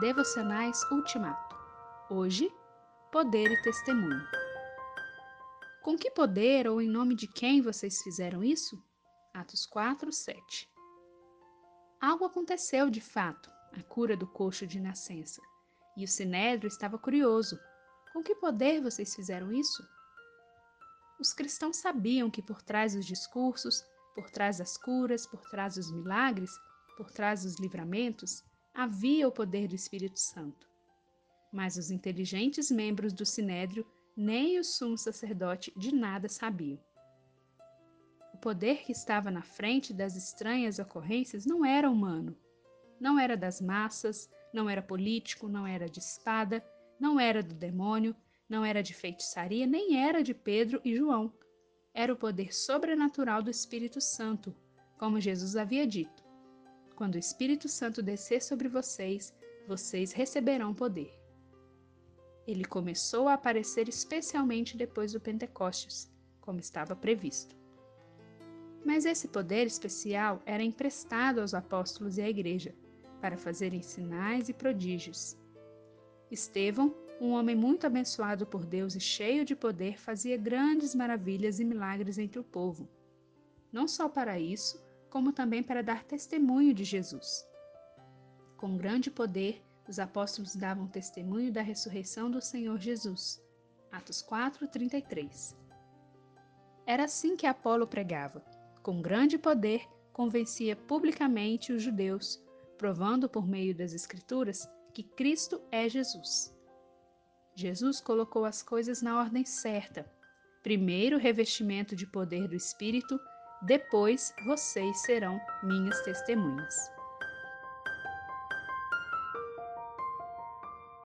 Devocionais Ultimato. Hoje, poder e testemunho. Com que poder ou em nome de quem vocês fizeram isso? Atos 4, 7. Algo aconteceu de fato, a cura do coxo de nascença, e o sinédrio estava curioso. Com que poder vocês fizeram isso? Os cristãos sabiam que por trás dos discursos, por trás das curas, por trás dos milagres, por trás dos livramentos, havia o poder do Espírito Santo. Mas os inteligentes membros do Sinédrio nem o sumo sacerdote de nada sabiam. O poder que estava na frente das estranhas ocorrências não era humano, não era das massas, não era político, não era de espada, não era do demônio, não era de feitiçaria, nem era de Pedro e João. Era o poder sobrenatural do Espírito Santo, como Jesus havia dito. Quando o Espírito Santo descer sobre vocês, vocês receberão poder. Ele começou a aparecer especialmente depois do Pentecostes, como estava previsto. Mas esse poder especial era emprestado aos apóstolos e à igreja para fazerem sinais e prodígios. Estevão, um homem muito abençoado por Deus e cheio de poder, fazia grandes maravilhas e milagres entre o povo. Não só para isso, como também para dar testemunho de Jesus. Com grande poder, os apóstolos davam testemunho da ressurreição do Senhor Jesus. Atos 4, 33. Era assim que Apolo pregava. Com grande poder, convencia publicamente os judeus, provando por meio das Escrituras que Cristo é Jesus. Jesus colocou as coisas na ordem certa. Primeiro, revestimento de poder do Espírito depois vocês serão minhas testemunhas.